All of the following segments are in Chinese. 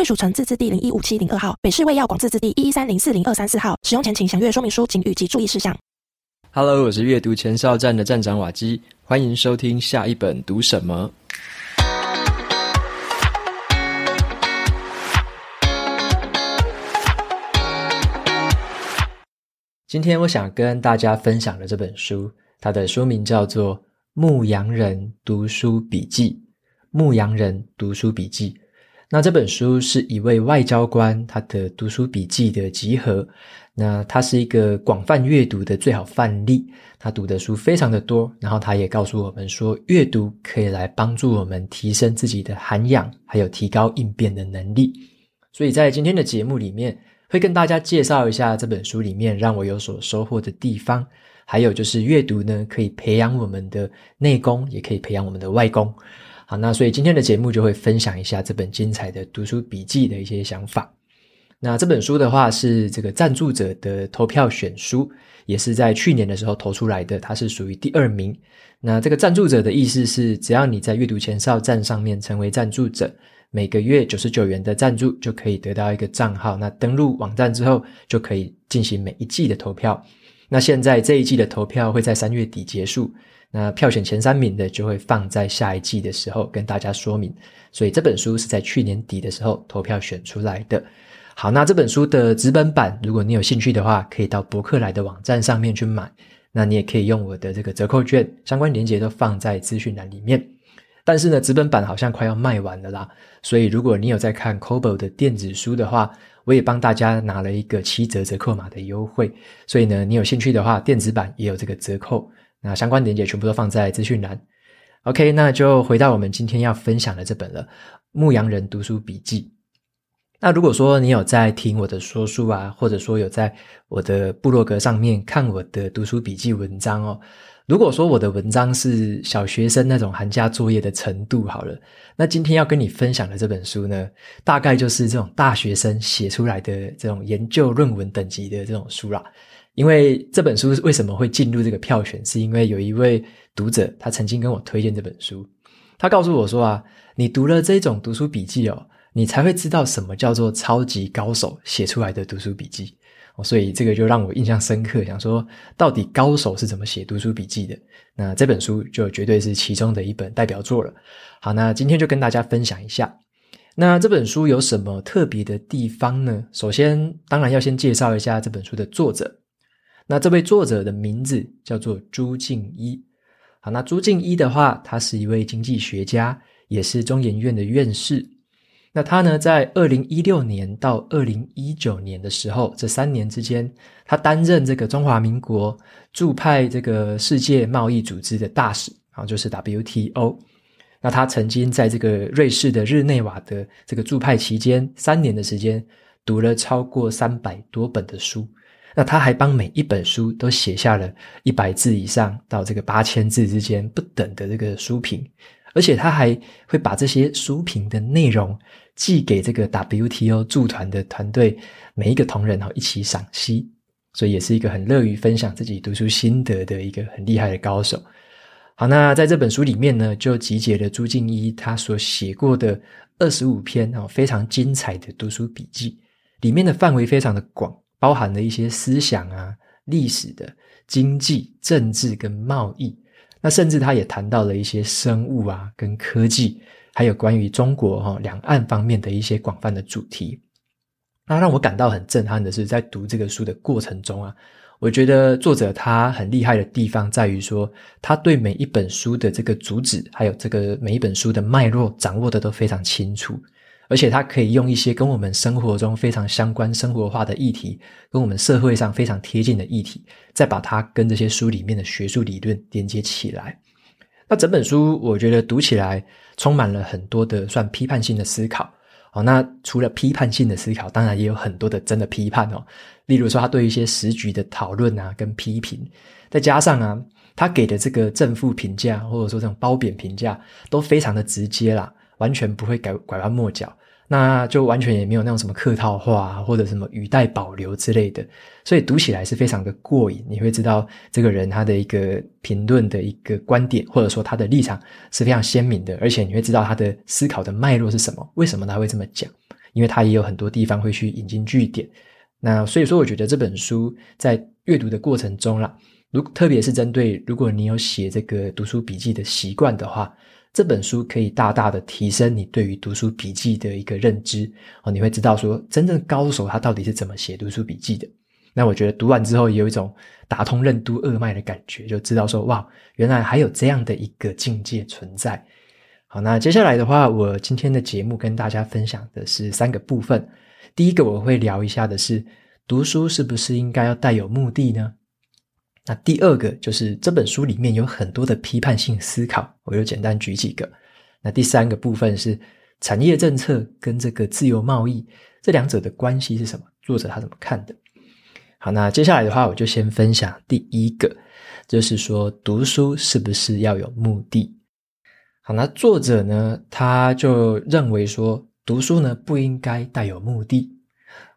贵属城自治地零一五七零二号，北市卫药广自治地一一三零四零二三四号。使用前请详阅说明书、警语及注意事项。Hello，我是阅读前哨站的站长瓦基，欢迎收听下一本读什么。今天我想跟大家分享的这本书，它的书名叫做《牧羊人读书笔记》。牧羊人读书笔记。那这本书是一位外交官他的读书笔记的集合，那他是一个广泛阅读的最好范例，他读的书非常的多，然后他也告诉我们说，阅读可以来帮助我们提升自己的涵养，还有提高应变的能力。所以在今天的节目里面，会跟大家介绍一下这本书里面让我有所收获的地方，还有就是阅读呢，可以培养我们的内功，也可以培养我们的外功。好，那所以今天的节目就会分享一下这本精彩的读书笔记的一些想法。那这本书的话是这个赞助者的投票选书，也是在去年的时候投出来的，它是属于第二名。那这个赞助者的意思是，只要你在阅读前哨站上面成为赞助者，每个月九十九元的赞助就可以得到一个账号。那登录网站之后，就可以进行每一季的投票。那现在这一季的投票会在三月底结束。那票选前三名的就会放在下一季的时候跟大家说明，所以这本书是在去年底的时候投票选出来的。好，那这本书的纸本版，如果你有兴趣的话，可以到博客来的网站上面去买。那你也可以用我的这个折扣券，相关链接都放在资讯栏里面。但是呢，纸本版好像快要卖完了啦，所以如果你有在看 Kobo 的电子书的话，我也帮大家拿了一个七折折扣码的优惠。所以呢，你有兴趣的话，电子版也有这个折扣。那相关链接全部都放在资讯栏。OK，那就回到我们今天要分享的这本了，《牧羊人读书笔记》。那如果说你有在听我的说书啊，或者说有在我的部落格上面看我的读书笔记文章哦，如果说我的文章是小学生那种寒假作业的程度好了，那今天要跟你分享的这本书呢，大概就是这种大学生写出来的这种研究论文等级的这种书啦。因为这本书为什么会进入这个票选，是因为有一位读者他曾经跟我推荐这本书，他告诉我说啊，你读了这种读书笔记哦，你才会知道什么叫做超级高手写出来的读书笔记，所以这个就让我印象深刻，想说到底高手是怎么写读书笔记的？那这本书就绝对是其中的一本代表作了。好，那今天就跟大家分享一下，那这本书有什么特别的地方呢？首先，当然要先介绍一下这本书的作者。那这位作者的名字叫做朱敬一。好，那朱敬一的话，他是一位经济学家，也是中研院的院士。那他呢，在二零一六年到二零一九年的时候，这三年之间，他担任这个中华民国驻派这个世界贸易组织的大使，啊，就是 WTO。那他曾经在这个瑞士的日内瓦的这个驻派期间，三年的时间，读了超过三百多本的书。那他还帮每一本书都写下了一百字以上到这个八千字之间不等的这个书评，而且他还会把这些书评的内容寄给这个 WTO 驻团的团队每一个同仁哈一起赏析，所以也是一个很乐于分享自己读书心得的一个很厉害的高手。好，那在这本书里面呢，就集结了朱敬一他所写过的二十五篇哦非常精彩的读书笔记，里面的范围非常的广。包含了一些思想啊、历史的、经济、政治跟贸易，那甚至他也谈到了一些生物啊、跟科技，还有关于中国哈、两岸方面的一些广泛的主题。那让我感到很震撼的是，在读这个书的过程中啊，我觉得作者他很厉害的地方在于说，他对每一本书的这个主旨，还有这个每一本书的脉络掌握的都非常清楚。而且他可以用一些跟我们生活中非常相关、生活化的议题，跟我们社会上非常贴近的议题，再把它跟这些书里面的学术理论连接起来。那整本书我觉得读起来充满了很多的算批判性的思考。哦，那除了批判性的思考，当然也有很多的真的批判哦。例如说，他对一些时局的讨论啊，跟批评，再加上啊，他给的这个正负评价，或者说这种褒贬评价，都非常的直接啦，完全不会拐拐弯抹角。那就完全也没有那种什么客套话或者什么语带保留之类的，所以读起来是非常的过瘾。你会知道这个人他的一个评论的一个观点，或者说他的立场是非常鲜明的，而且你会知道他的思考的脉络是什么，为什么他会这么讲？因为他也有很多地方会去引经据典。那所以说，我觉得这本书在阅读的过程中啦，如特别是针对如果你有写这个读书笔记的习惯的话。这本书可以大大的提升你对于读书笔记的一个认知哦，你会知道说真正高手他到底是怎么写读书笔记的。那我觉得读完之后有一种打通任督二脉的感觉，就知道说哇，原来还有这样的一个境界存在。好，那接下来的话，我今天的节目跟大家分享的是三个部分。第一个我会聊一下的是，读书是不是应该要带有目的呢？那第二个就是这本书里面有很多的批判性思考，我就简单举几个。那第三个部分是产业政策跟这个自由贸易这两者的关系是什么？作者他怎么看的？好，那接下来的话，我就先分享第一个，就是说读书是不是要有目的？好，那作者呢，他就认为说读书呢不应该带有目的。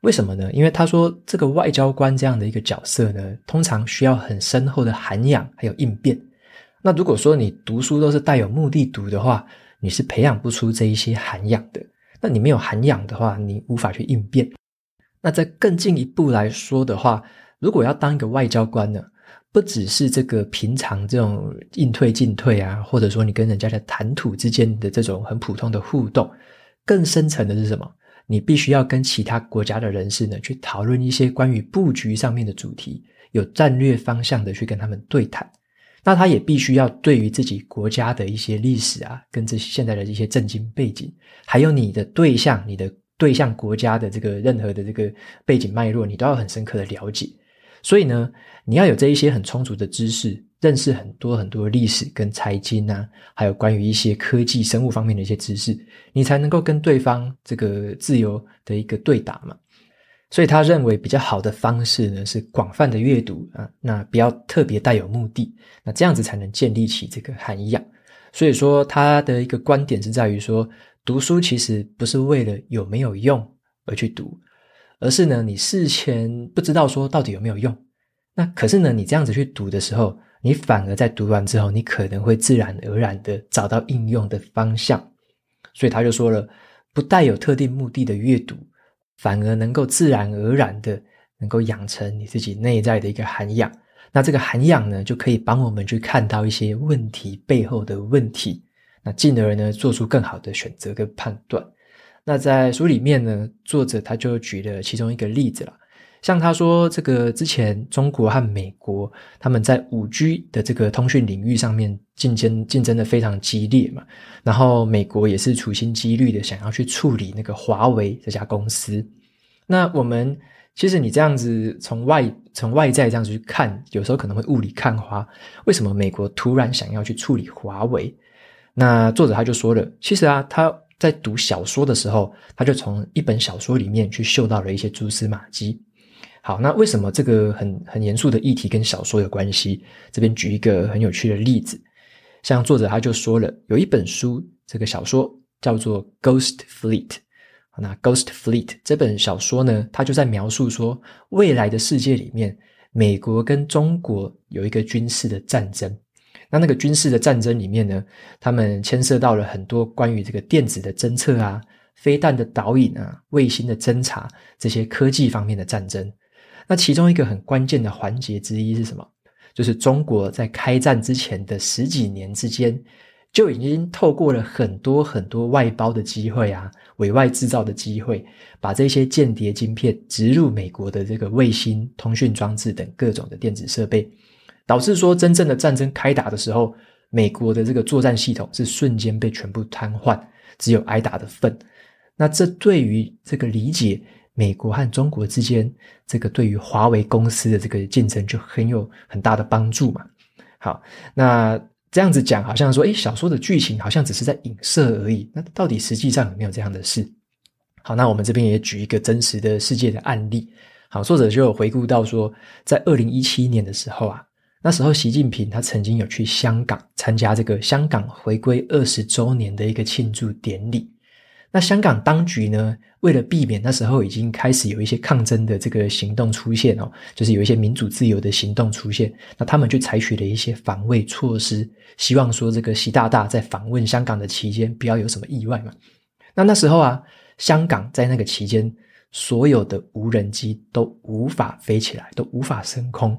为什么呢？因为他说，这个外交官这样的一个角色呢，通常需要很深厚的涵养，还有应变。那如果说你读书都是带有目的读的话，你是培养不出这一些涵养的。那你没有涵养的话，你无法去应变。那再更进一步来说的话，如果要当一个外交官呢，不只是这个平常这种应退进退啊，或者说你跟人家的谈吐之间的这种很普通的互动，更深层的是什么？你必须要跟其他国家的人士呢，去讨论一些关于布局上面的主题，有战略方向的去跟他们对谈。那他也必须要对于自己国家的一些历史啊，跟这现在的一些政经背景，还有你的对象、你的对象国家的这个任何的这个背景脉络，你都要很深刻的了解。所以呢，你要有这一些很充足的知识。认识很多很多历史跟财经啊，还有关于一些科技、生物方面的一些知识，你才能够跟对方这个自由的一个对答嘛。所以他认为比较好的方式呢，是广泛的阅读啊，那不要特别带有目的，那这样子才能建立起这个涵养。所以说他的一个观点是在于说，读书其实不是为了有没有用而去读，而是呢，你事前不知道说到底有没有用，那可是呢，你这样子去读的时候。你反而在读完之后，你可能会自然而然的找到应用的方向，所以他就说了，不带有特定目的的阅读，反而能够自然而然的能够养成你自己内在的一个涵养。那这个涵养呢，就可以帮我们去看到一些问题背后的问题，那进而呢，做出更好的选择跟判断。那在书里面呢，作者他就举了其中一个例子了。像他说，这个之前中国和美国他们在五 G 的这个通讯领域上面竞争竞争的非常激烈嘛，然后美国也是处心积虑的想要去处理那个华为这家公司。那我们其实你这样子从外从外在这样子去看，有时候可能会雾里看花。为什么美国突然想要去处理华为？那作者他就说了，其实啊，他在读小说的时候，他就从一本小说里面去嗅到了一些蛛丝马迹。好，那为什么这个很很严肃的议题跟小说有关系？这边举一个很有趣的例子，像作者他就说了，有一本书，这个小说叫做《Ghost Fleet》。那《Ghost Fleet》这本小说呢，它就在描述说，未来的世界里面，美国跟中国有一个军事的战争。那那个军事的战争里面呢，他们牵涉到了很多关于这个电子的侦测啊、飞弹的导引啊、卫星的侦察这些科技方面的战争。那其中一个很关键的环节之一是什么？就是中国在开战之前的十几年之间，就已经透过了很多很多外包的机会啊，委外制造的机会，把这些间谍晶片植入美国的这个卫星、通讯装置等各种的电子设备，导致说真正的战争开打的时候，美国的这个作战系统是瞬间被全部瘫痪，只有挨打的份。那这对于这个理解。美国和中国之间，这个对于华为公司的这个竞争就很有很大的帮助嘛。好，那这样子讲，好像说，诶，小说的剧情好像只是在影射而已。那到底实际上有没有这样的事？好，那我们这边也举一个真实的世界的案例。好，作者就有回顾到说，在二零一七年的时候啊，那时候习近平他曾经有去香港参加这个香港回归二十周年的一个庆祝典礼。那香港当局呢，为了避免那时候已经开始有一些抗争的这个行动出现哦，就是有一些民主自由的行动出现，那他们就采取了一些防卫措施，希望说这个习大大在访问香港的期间不要有什么意外嘛。那那时候啊，香港在那个期间。所有的无人机都无法飞起来，都无法升空。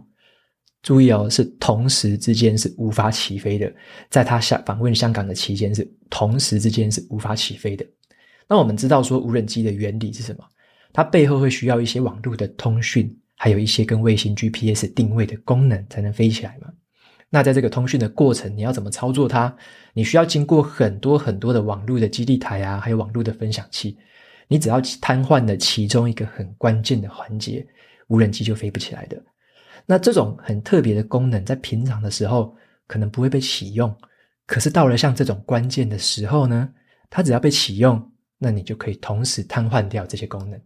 注意哦，是同时之间是无法起飞的。在他下访问香港的期间，是同时之间是无法起飞的。那我们知道说无人机的原理是什么？它背后会需要一些网络的通讯，还有一些跟卫星 GPS 定位的功能才能飞起来嘛。那在这个通讯的过程，你要怎么操作它？你需要经过很多很多的网络的基地台啊，还有网络的分享器。你只要瘫痪了其中一个很关键的环节，无人机就飞不起来的。那这种很特别的功能，在平常的时候可能不会被启用，可是到了像这种关键的时候呢，它只要被启用，那你就可以同时瘫痪掉这些功能。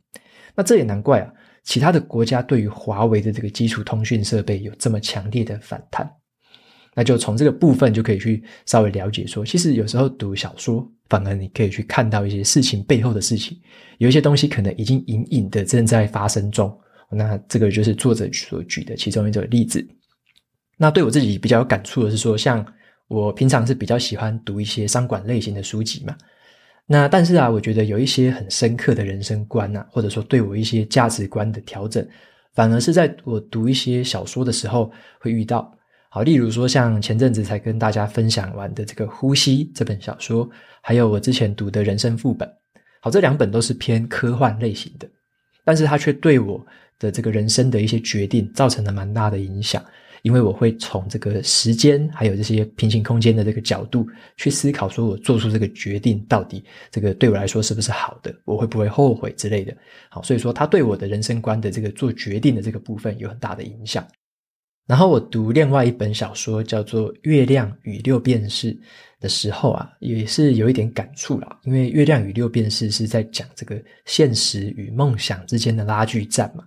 那这也难怪啊，其他的国家对于华为的这个基础通讯设备有这么强烈的反弹。那就从这个部分就可以去稍微了解说，其实有时候读小说。反而你可以去看到一些事情背后的事情，有一些东西可能已经隐隐的正在发生中。那这个就是作者所举的其中一个例子。那对我自己比较有感触的是说，像我平常是比较喜欢读一些商管类型的书籍嘛。那但是啊，我觉得有一些很深刻的人生观啊，或者说对我一些价值观的调整，反而是在我读一些小说的时候会遇到。好，例如说像前阵子才跟大家分享完的这个《呼吸》这本小说，还有我之前读的人生副本。好，这两本都是偏科幻类型的，但是它却对我的这个人生的一些决定造成了蛮大的影响，因为我会从这个时间还有这些平行空间的这个角度去思考，说我做出这个决定到底这个对我来说是不是好的，我会不会后悔之类的。好，所以说它对我的人生观的这个做决定的这个部分有很大的影响。然后我读另外一本小说叫做《月亮与六便士》的时候啊，也是有一点感触啦。因为《月亮与六便士》是在讲这个现实与梦想之间的拉锯战嘛。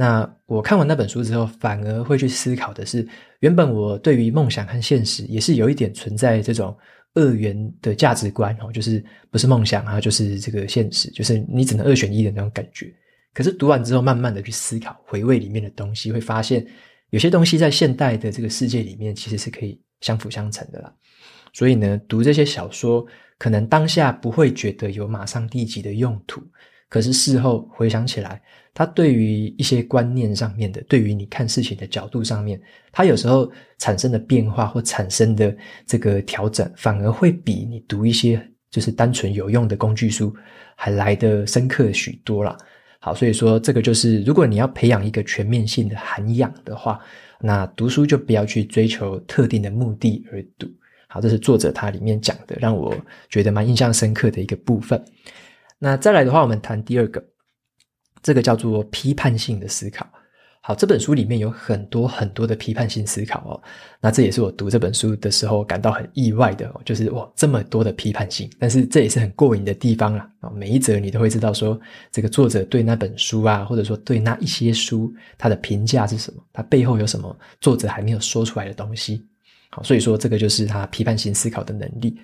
那我看完那本书之后，反而会去思考的是，原本我对于梦想和现实也是有一点存在这种二元的价值观哦，就是不是梦想啊，就是这个现实，就是你只能二选一的那种感觉。可是读完之后，慢慢的去思考，回味里面的东西，会发现。有些东西在现代的这个世界里面，其实是可以相辅相成的啦。所以呢，读这些小说，可能当下不会觉得有马上立即的用途，可是事后回想起来，它对于一些观念上面的，对于你看事情的角度上面，它有时候产生的变化或产生的这个调整，反而会比你读一些就是单纯有用的工具书还来得深刻许多啦。好，所以说这个就是，如果你要培养一个全面性的涵养的话，那读书就不要去追求特定的目的而读。好，这是作者他里面讲的，让我觉得蛮印象深刻的一个部分。那再来的话，我们谈第二个，这个叫做批判性的思考。好，这本书里面有很多很多的批判性思考哦。那这也是我读这本书的时候感到很意外的哦，就是哇，这么多的批判性。但是这也是很过瘾的地方啦。啊！每一则你都会知道说，这个作者对那本书啊，或者说对那一些书，他的评价是什么？他背后有什么作者还没有说出来的东西？好，所以说这个就是他批判性思考的能力。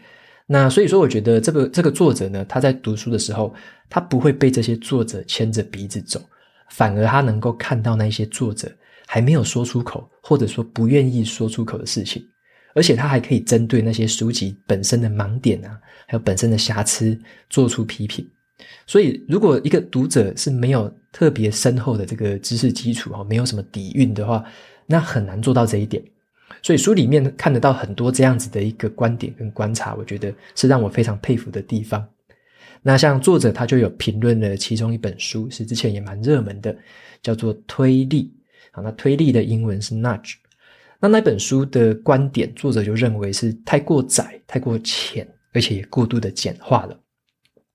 那所以说，我觉得这个这个作者呢，他在读书的时候，他不会被这些作者牵着鼻子走。反而他能够看到那些作者还没有说出口，或者说不愿意说出口的事情，而且他还可以针对那些书籍本身的盲点啊，还有本身的瑕疵做出批评。所以，如果一个读者是没有特别深厚的这个知识基础啊，没有什么底蕴的话，那很难做到这一点。所以书里面看得到很多这样子的一个观点跟观察，我觉得是让我非常佩服的地方。那像作者他就有评论了其中一本书，是之前也蛮热门的，叫做《推力》。啊，那推力的英文是 nudge。那那本书的观点，作者就认为是太过窄、太过浅，而且也过度的简化了。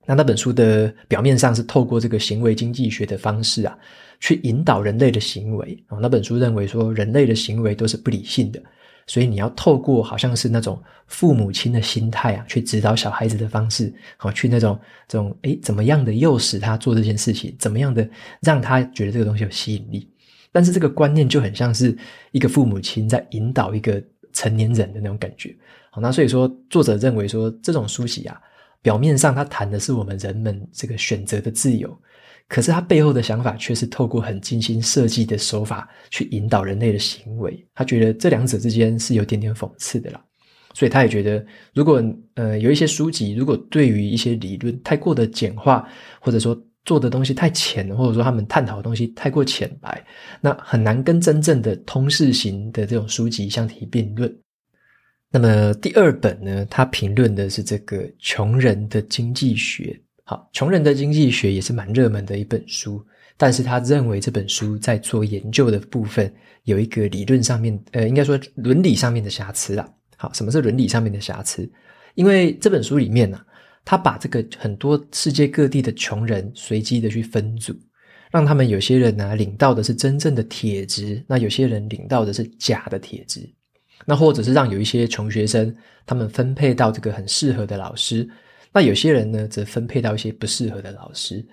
那那本书的表面上是透过这个行为经济学的方式啊，去引导人类的行为。啊，那本书认为说人类的行为都是不理性的，所以你要透过好像是那种父母亲的心态啊，去指导小孩子的方式，好，去那种这种诶，怎么样的诱使他做这件事情，怎么样的让他觉得这个东西有吸引力。但是这个观念就很像是一个父母亲在引导一个成年人的那种感觉。好，那所以说作者认为说这种书籍啊，表面上他谈的是我们人们这个选择的自由。可是他背后的想法却是透过很精心设计的手法去引导人类的行为。他觉得这两者之间是有点点讽刺的啦，所以他也觉得，如果呃有一些书籍，如果对于一些理论太过的简化，或者说做的东西太浅，或者说他们探讨的东西太过浅白，那很难跟真正的通识型的这种书籍相提并论。那么第二本呢，他评论的是这个穷人的经济学。好，穷人的经济学也是蛮热门的一本书，但是他认为这本书在做研究的部分有一个理论上面，呃，应该说伦理上面的瑕疵啦。好，什么是伦理上面的瑕疵？因为这本书里面呢、啊，他把这个很多世界各地的穷人随机的去分组，让他们有些人呢、领到的是真正的铁质，那有些人领到的是假的铁质，那或者是让有一些穷学生他们分配到这个很适合的老师。那有些人呢，则分配到一些不适合的老师。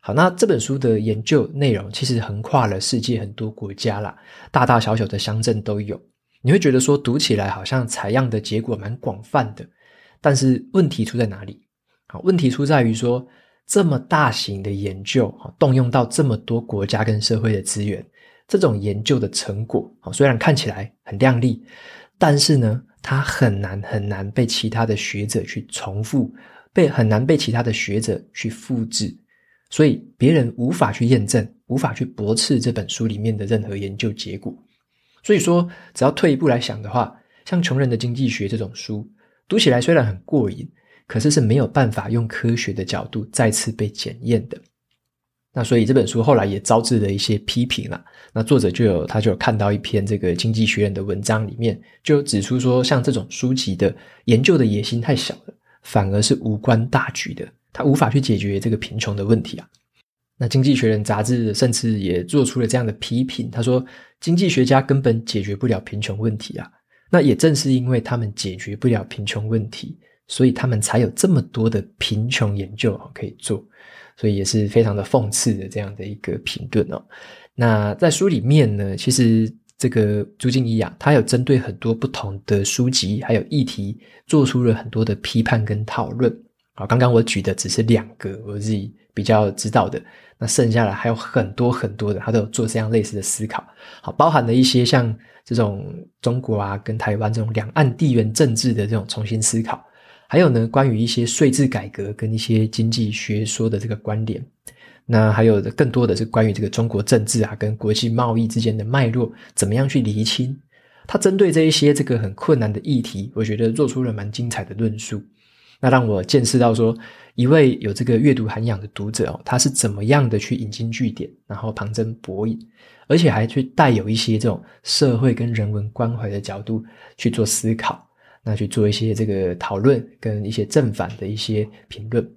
好，那这本书的研究内容其实横跨了世界很多国家啦，大大小小的乡镇都有。你会觉得说读起来好像采样的结果蛮广泛的，但是问题出在哪里？好，问题出在于说这么大型的研究，动用到这么多国家跟社会的资源，这种研究的成果，虽然看起来很亮丽，但是呢，它很难很难被其他的学者去重复。被很难被其他的学者去复制，所以别人无法去验证，无法去驳斥这本书里面的任何研究结果。所以说，只要退一步来想的话，像《穷人的经济学》这种书，读起来虽然很过瘾，可是是没有办法用科学的角度再次被检验的。那所以这本书后来也招致了一些批评啦。那作者就有他就有看到一篇这个《经济学人》的文章里面，就指出说，像这种书籍的研究的野心太小了。反而是无关大局的，他无法去解决这个贫穷的问题啊。那《经济学人》杂志甚至也做出了这样的批评，他说：“经济学家根本解决不了贫穷问题啊。”那也正是因为他们解决不了贫穷问题，所以他们才有这么多的贫穷研究可以做，所以也是非常的讽刺的这样的一个评论哦。那在书里面呢，其实。这个朱敬一啊，他有针对很多不同的书籍还有议题，做出了很多的批判跟讨论。好，刚刚我举的只是两个我自己比较知道的，那剩下的还有很多很多的，他都有做这样类似的思考。好，包含了一些像这种中国啊跟台湾这种两岸地缘政治的这种重新思考，还有呢，关于一些税制改革跟一些经济学说的这个观点。那还有更多的是关于这个中国政治啊，跟国际贸易之间的脉络，怎么样去厘清？他针对这一些这个很困难的议题，我觉得做出了蛮精彩的论述。那让我见识到说，一位有这个阅读涵养的读者哦，他是怎么样的去引经据典，然后旁征博引，而且还去带有一些这种社会跟人文关怀的角度去做思考，那去做一些这个讨论跟一些正反的一些评论。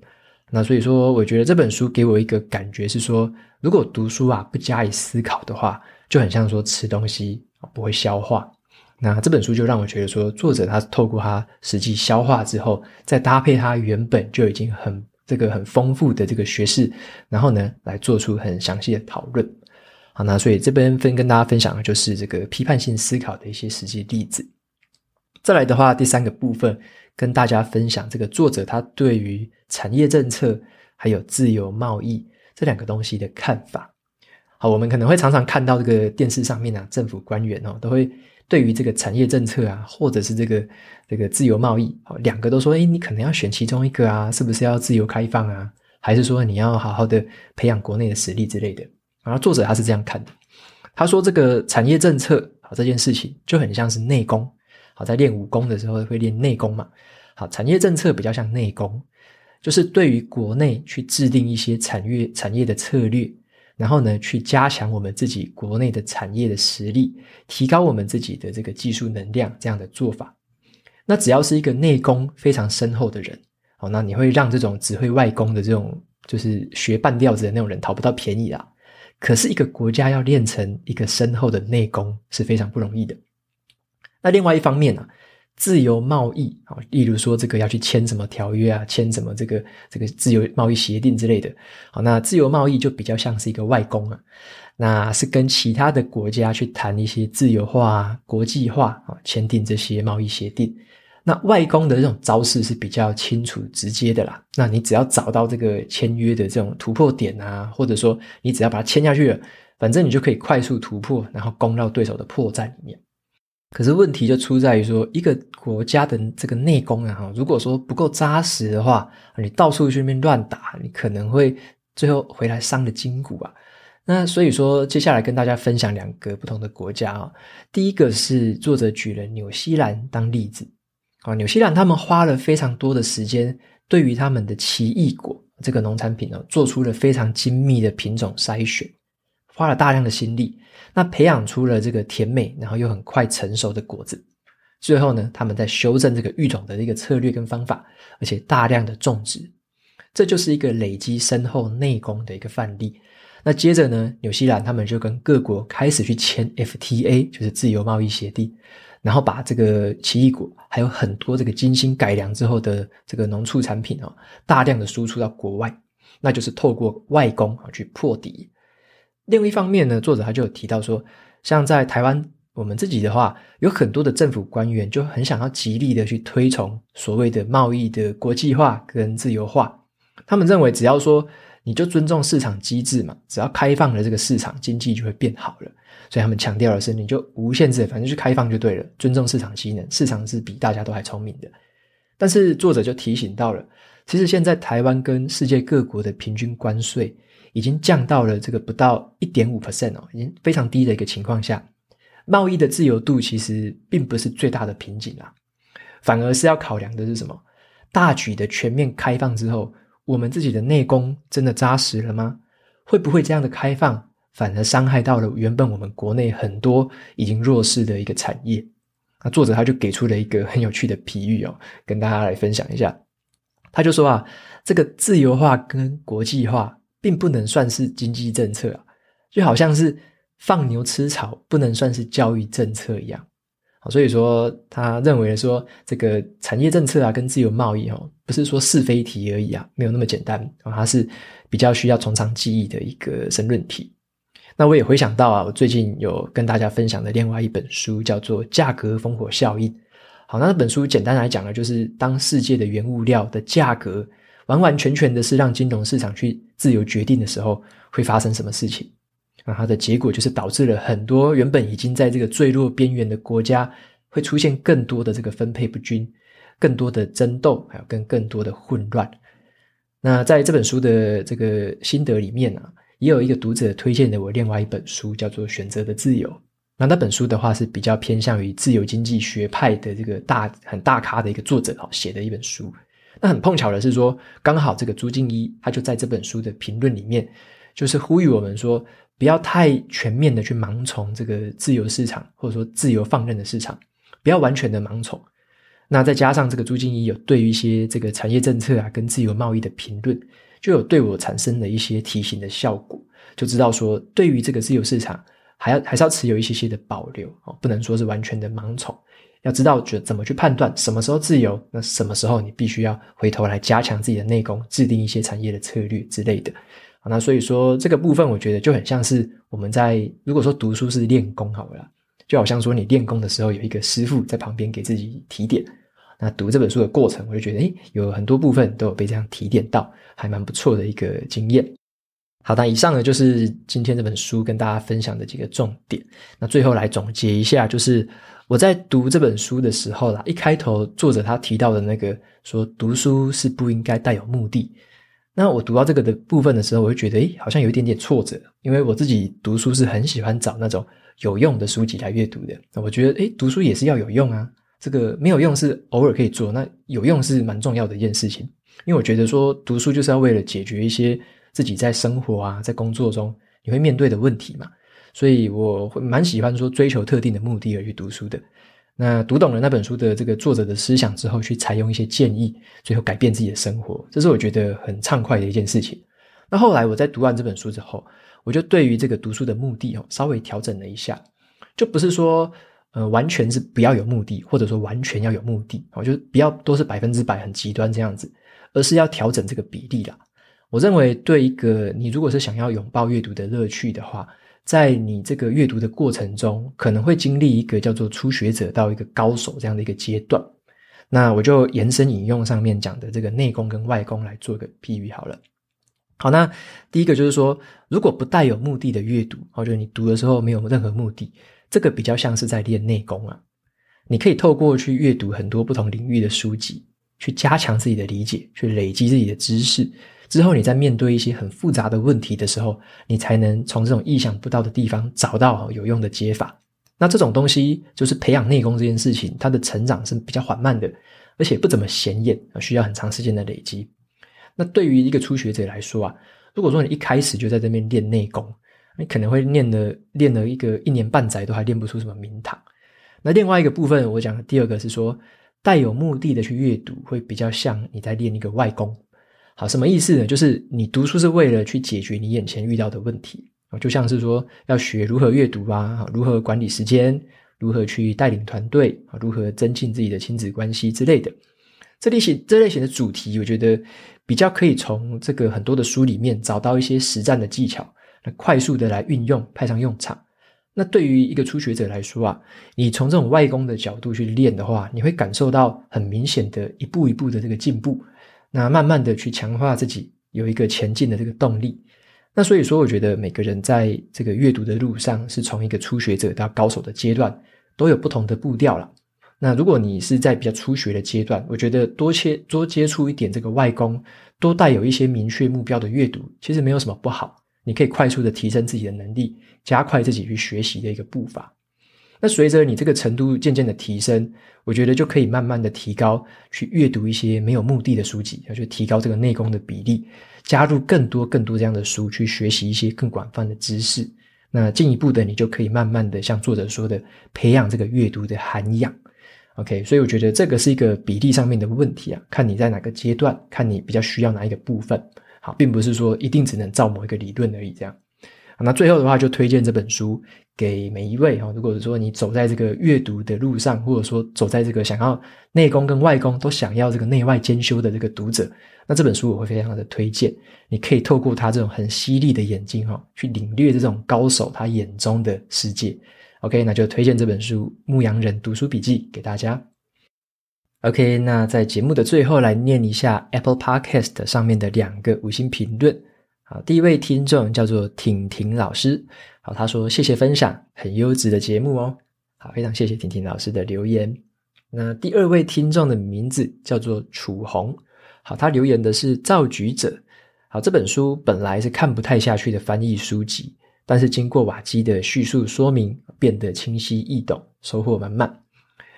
那所以说，我觉得这本书给我一个感觉是说，如果读书啊不加以思考的话，就很像说吃东西不会消化。那这本书就让我觉得说，作者他透过他实际消化之后，再搭配他原本就已经很这个很丰富的这个学识，然后呢来做出很详细的讨论。好，那所以这边分跟大家分享的就是这个批判性思考的一些实际例子。再来的话，第三个部分。跟大家分享这个作者他对于产业政策还有自由贸易这两个东西的看法。好，我们可能会常常看到这个电视上面啊，政府官员哦，都会对于这个产业政策啊，或者是这个这个自由贸易，好，两个都说，诶，你可能要选其中一个啊，是不是要自由开放啊？还是说你要好好的培养国内的实力之类的？然后作者他是这样看的，他说这个产业政策好这件事情就很像是内功。好，在练武功的时候会练内功嘛。好，产业政策比较像内功，就是对于国内去制定一些产业产业的策略，然后呢，去加强我们自己国内的产业的实力，提高我们自己的这个技术能量，这样的做法。那只要是一个内功非常深厚的人，好，那你会让这种只会外功的这种就是学半吊子的那种人讨不到便宜啦。可是，一个国家要练成一个深厚的内功是非常不容易的。那另外一方面呢、啊，自由贸易啊，例如说这个要去签什么条约啊，签什么这个这个自由贸易协定之类的，好，那自由贸易就比较像是一个外公啊，那是跟其他的国家去谈一些自由化、国际化啊，签订这些贸易协定。那外公的这种招式是比较清楚直接的啦。那你只要找到这个签约的这种突破点啊，或者说你只要把它签下去了，反正你就可以快速突破，然后攻到对手的破绽里面。可是问题就出在于说，一个国家的这个内功啊，如果说不够扎实的话，你到处去那边乱打，你可能会最后回来伤了筋骨啊。那所以说，接下来跟大家分享两个不同的国家啊。第一个是作者举了纽西兰当例子。啊，纽西兰他们花了非常多的时间，对于他们的奇异果这个农产品呢，做出了非常精密的品种筛选，花了大量的心力，那培养出了这个甜美，然后又很快成熟的果子。最后呢，他们在修正这个育种的一个策略跟方法，而且大量的种植，这就是一个累积深厚内功的一个范例。那接着呢，纽西兰他们就跟各国开始去签 FTA，就是自由贸易协定。然后把这个奇异果，还有很多这个精心改良之后的这个农畜产品哦，大量的输出到国外，那就是透过外功啊去破敌。另一方面呢，作者他就有提到说，像在台湾我们自己的话，有很多的政府官员就很想要极力的去推崇所谓的贸易的国际化跟自由化，他们认为只要说你就尊重市场机制嘛，只要开放了这个市场，经济就会变好了。所以他们强调的是，你就无限制，反正就开放就对了，尊重市场机能，市场是比大家都还聪明的。但是作者就提醒到了，其实现在台湾跟世界各国的平均关税已经降到了这个不到一点五 percent 哦，已经非常低的一个情况下，贸易的自由度其实并不是最大的瓶颈啦，反而是要考量的是什么？大举的全面开放之后，我们自己的内功真的扎实了吗？会不会这样的开放？反而伤害到了原本我们国内很多已经弱势的一个产业。那作者他就给出了一个很有趣的比喻哦，跟大家来分享一下。他就说啊，这个自由化跟国际化并不能算是经济政策啊，就好像是放牛吃草不能算是教育政策一样。所以说他认为说这个产业政策啊跟自由贸易哦，不是说是非题而已啊，没有那么简单啊，它是比较需要从长计议的一个申论题。那我也回想到啊，我最近有跟大家分享的另外一本书叫做《价格烽火效应》。好，那本书简单来讲呢，就是当世界的原物料的价格完完全全的是让金融市场去自由决定的时候，会发生什么事情？那它的结果就是导致了很多原本已经在这个坠落边缘的国家，会出现更多的这个分配不均、更多的争斗，还有跟更多的混乱。那在这本书的这个心得里面呢、啊。也有一个读者推荐的我另外一本书，叫做《选择的自由》。那那本书的话是比较偏向于自由经济学派的这个大很大咖的一个作者哈写的一本书。那很碰巧的是说，刚好这个朱敬一他就在这本书的评论里面，就是呼吁我们说，不要太全面的去盲从这个自由市场，或者说自由放任的市场，不要完全的盲从。那再加上这个朱敬一有对于一些这个产业政策啊跟自由贸易的评论。就有对我产生了一些提醒的效果，就知道说，对于这个自由市场，还要还是要持有一些些的保留哦，不能说是完全的盲从。要知道，怎么去判断什么时候自由，那什么时候你必须要回头来加强自己的内功，制定一些产业的策略之类的。那所以说这个部分，我觉得就很像是我们在如果说读书是练功好了，就好像说你练功的时候有一个师傅在旁边给自己提点。那读这本书的过程，我就觉得，诶，有很多部分都有被这样提点到，还蛮不错的一个经验。好，那以上呢就是今天这本书跟大家分享的几个重点。那最后来总结一下，就是我在读这本书的时候啦，一开头作者他提到的那个说读书是不应该带有目的。那我读到这个的部分的时候，我就觉得，诶，好像有一点点挫折，因为我自己读书是很喜欢找那种有用的书籍来阅读的。我觉得，诶，读书也是要有用啊。这个没有用是偶尔可以做，那有用是蛮重要的一件事情。因为我觉得说读书就是要为了解决一些自己在生活啊、在工作中你会面对的问题嘛，所以我会蛮喜欢说追求特定的目的而去读书的。那读懂了那本书的这个作者的思想之后，去采用一些建议，最后改变自己的生活，这是我觉得很畅快的一件事情。那后来我在读完这本书之后，我就对于这个读书的目的哦稍微调整了一下，就不是说。呃，完全是不要有目的，或者说完全要有目的，哦，就不要都是百分之百很极端这样子，而是要调整这个比例啦。我认为，对一个你如果是想要拥抱阅读的乐趣的话，在你这个阅读的过程中，可能会经历一个叫做初学者到一个高手这样的一个阶段。那我就延伸引用上面讲的这个内功跟外功来做一个譬喻好了。好，那第一个就是说，如果不带有目的的阅读，或者你读的时候没有任何目的。这个比较像是在练内功啊，你可以透过去阅读很多不同领域的书籍，去加强自己的理解，去累积自己的知识。之后，你在面对一些很复杂的问题的时候，你才能从这种意想不到的地方找到有用的解法。那这种东西就是培养内功这件事情，它的成长是比较缓慢的，而且不怎么显眼，需要很长时间的累积。那对于一个初学者来说啊，如果说你一开始就在这边练内功，你可能会练了练了一个一年半载都还练不出什么名堂。那另外一个部分，我讲第二个是说，带有目的的去阅读，会比较像你在练一个外功。好，什么意思呢？就是你读书是为了去解决你眼前遇到的问题，就像是说要学如何阅读啊，如何管理时间，如何去带领团队，如何增进自己的亲子关系之类的。这类型这类型的主题，我觉得比较可以从这个很多的书里面找到一些实战的技巧。快速的来运用，派上用场。那对于一个初学者来说啊，你从这种外功的角度去练的话，你会感受到很明显的一步一步的这个进步。那慢慢的去强化自己，有一个前进的这个动力。那所以说，我觉得每个人在这个阅读的路上，是从一个初学者到高手的阶段，都有不同的步调了。那如果你是在比较初学的阶段，我觉得多切多接触一点这个外功，多带有一些明确目标的阅读，其实没有什么不好。你可以快速的提升自己的能力，加快自己去学习的一个步伐。那随着你这个程度渐渐的提升，我觉得就可以慢慢的提高去阅读一些没有目的的书籍，要去提高这个内功的比例，加入更多更多这样的书去学习一些更广泛的知识。那进一步的，你就可以慢慢的像作者说的，培养这个阅读的涵养。OK，所以我觉得这个是一个比例上面的问题啊，看你在哪个阶段，看你比较需要哪一个部分。好，并不是说一定只能照某一个理论而已。这样，那最后的话就推荐这本书给每一位哈。如果说你走在这个阅读的路上，或者说走在这个想要内功跟外功都想要这个内外兼修的这个读者，那这本书我会非常的推荐。你可以透过他这种很犀利的眼睛哈，去领略这种高手他眼中的世界。OK，那就推荐这本书《牧羊人读书笔记》给大家。OK，那在节目的最后来念一下 Apple Podcast 上面的两个五星评论。好，第一位听众叫做婷婷老师，好，他说谢谢分享，很优质的节目哦。好，非常谢谢婷婷老师的留言。那第二位听众的名字叫做楚红，好，他留言的是造局者。好，这本书本来是看不太下去的翻译书籍，但是经过瓦基的叙述说明，变得清晰易懂，收获满满。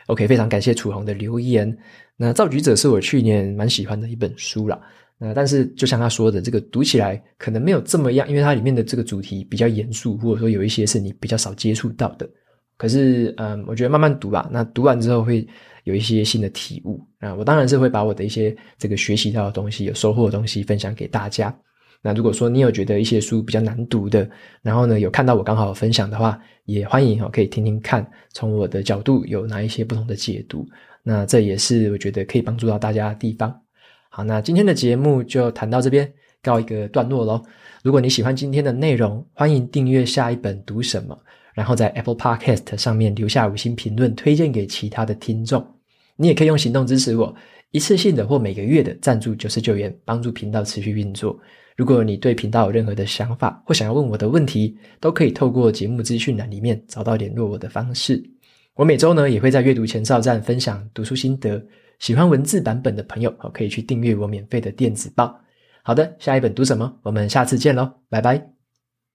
OK，非常感谢楚红的留言。那《造局者》是我去年蛮喜欢的一本书了。那但是就像他说的，这个读起来可能没有这么样，因为它里面的这个主题比较严肃，或者说有一些是你比较少接触到的。可是，嗯，我觉得慢慢读吧。那读完之后会有一些新的体悟。啊，我当然是会把我的一些这个学习到的东西、有收获的东西分享给大家。那如果说你有觉得一些书比较难读的，然后呢，有看到我刚好分享的话，也欢迎哦，可以听听看，从我的角度有哪一些不同的解读。那这也是我觉得可以帮助到大家的地方。好，那今天的节目就谈到这边，告一个段落喽。如果你喜欢今天的内容，欢迎订阅下一本读什么，然后在 Apple Podcast 上面留下五星评论，推荐给其他的听众。你也可以用行动支持我，一次性的或每个月的赞助九十九元，帮助频道持续运作。如果你对频道有任何的想法或想要问我的问题，都可以透过节目资讯栏里面找到联络我的方式。我每周呢也会在阅读前哨站分享读书心得，喜欢文字版本的朋友可以去订阅我免费的电子报。好的，下一本读什么？我们下次见喽，拜拜。